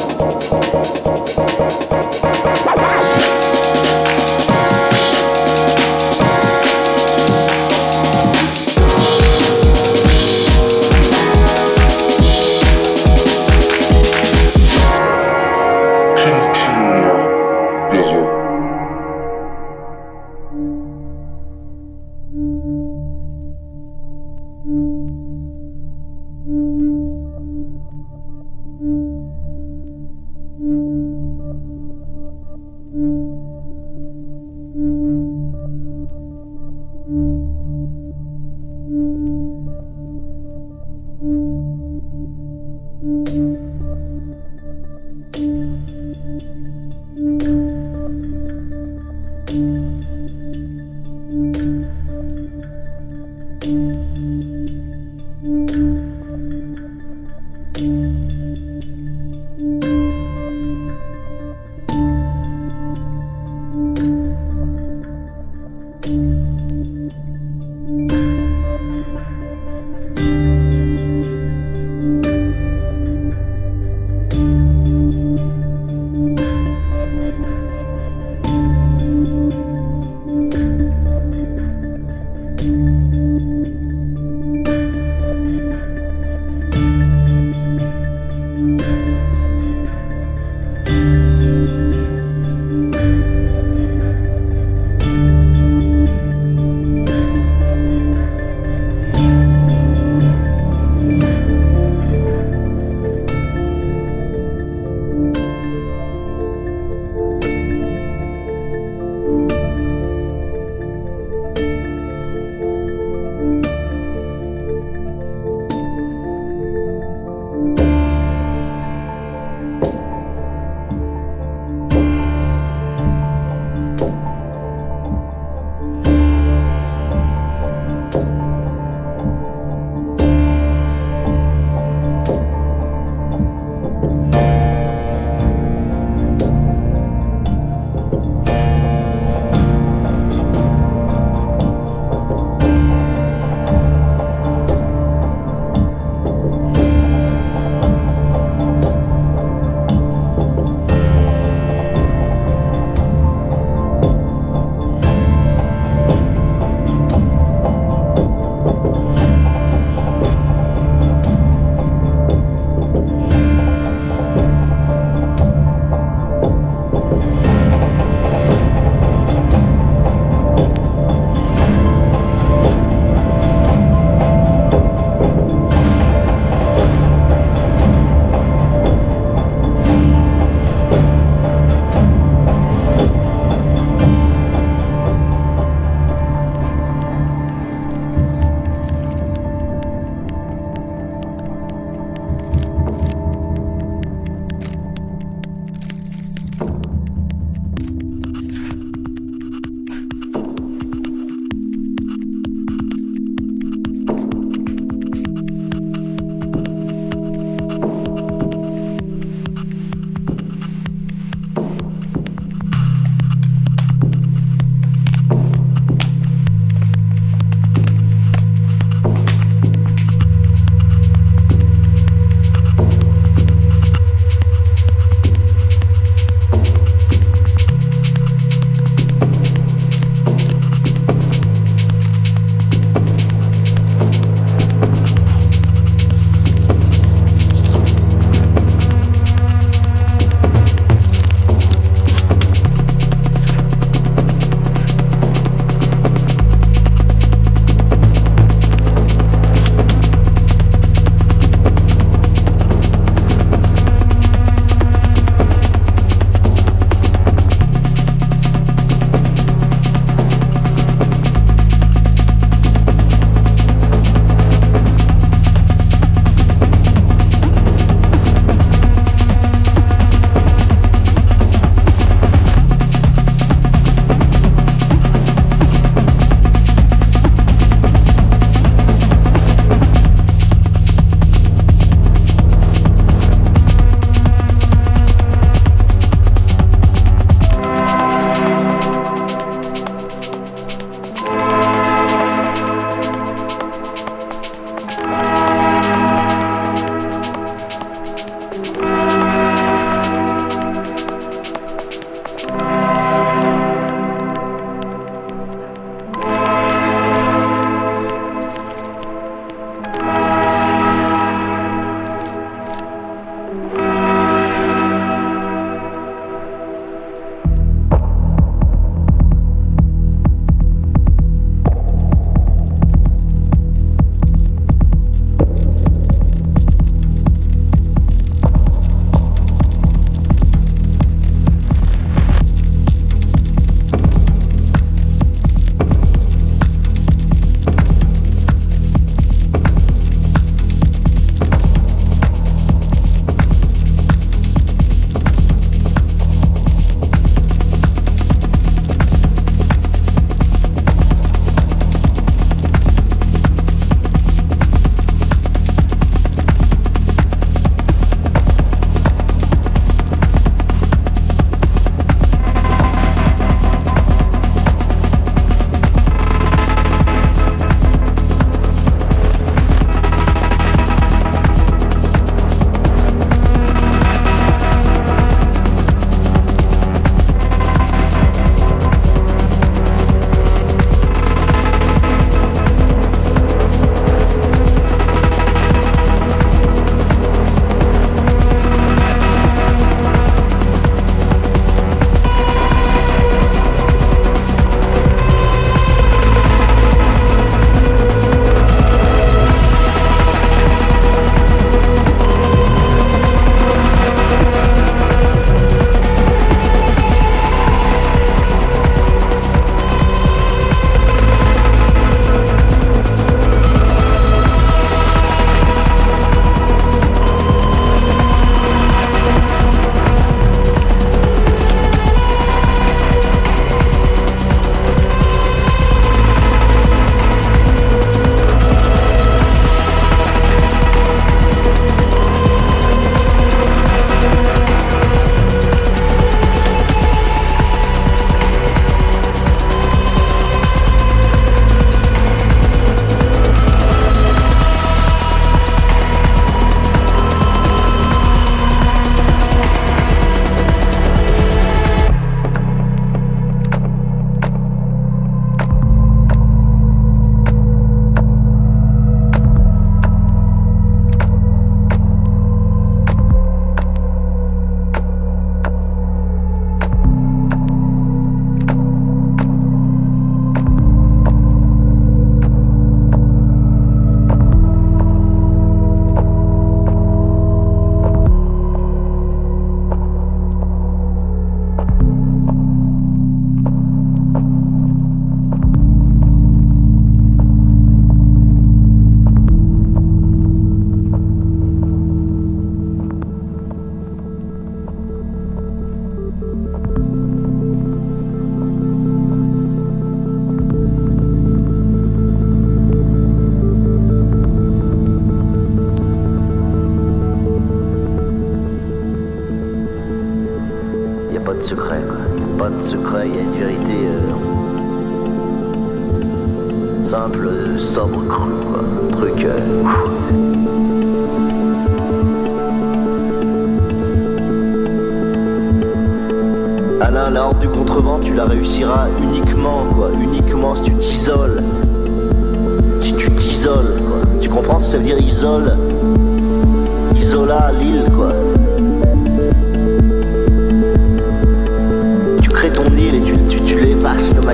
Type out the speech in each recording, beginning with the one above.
Oh.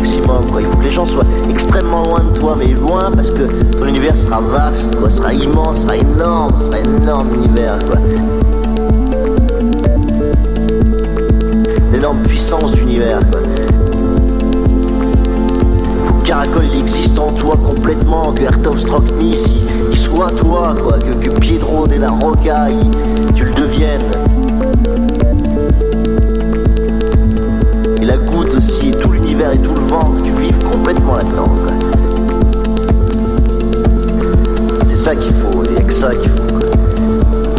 Maximum, quoi. Il faut que les gens soient extrêmement loin de toi, mais loin parce que ton univers sera vaste, quoi. Sera immense, sera énorme, sera énorme univers, quoi. L'énorme puissance d'univers, Caracol il existe en toi complètement, que Airtop Strocknis il, il soit toi, quoi, que, que Piedro de la Roca tu le deviennes. Et tout le vent, tu vives complètement là-dedans. C'est ça qu'il faut, il n'y a que ça qu'il faut, quoi.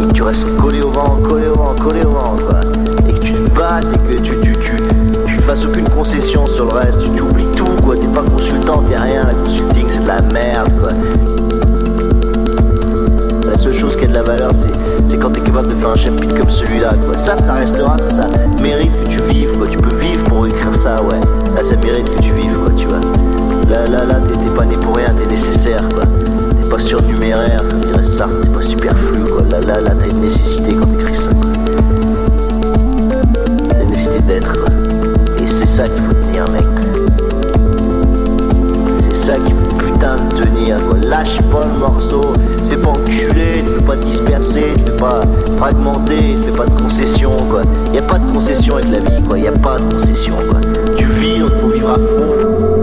Et que tu restes collé au vent, collé au vent, collé au vent, quoi. Et que tu te battes et que tu, tu, tu, tu fasses aucune concession sur le reste, tu, oublies tout, quoi. T'es pas consultant, t'es rien, la consulting c'est de la merde, quoi. La seule chose qui a de la valeur, c'est, c'est quand t'es capable de faire un chapitre comme celui-là, quoi. Ça, ça restera, ça, ça mérite que tu vives, quoi. Tu peux vivre ça, ouais. Là, ça mérite que tu vives, quoi, tu vois. Là, là, là, t'es, pas né pour rien, t'es nécessaire, quoi. T'es pas surnuméraire, comme dirait Sartre, t'es pas superflu, quoi. Là, là, là, t'as une nécessité quand t'écris ça, quoi. T'as nécessité d'être, quoi. Et c'est ça qu'il faut tenir, mec. C'est ça qu'il faut putain de tenir, quoi. Lâche pas le morceau, te fais pas enculer, te fais pas disperser, te fais pas fragmenter, te fais pas de concession, quoi. Pas de concession avec la vie, quoi. Y a pas de concession, quoi. Tu vis, donc faut vivre à fond.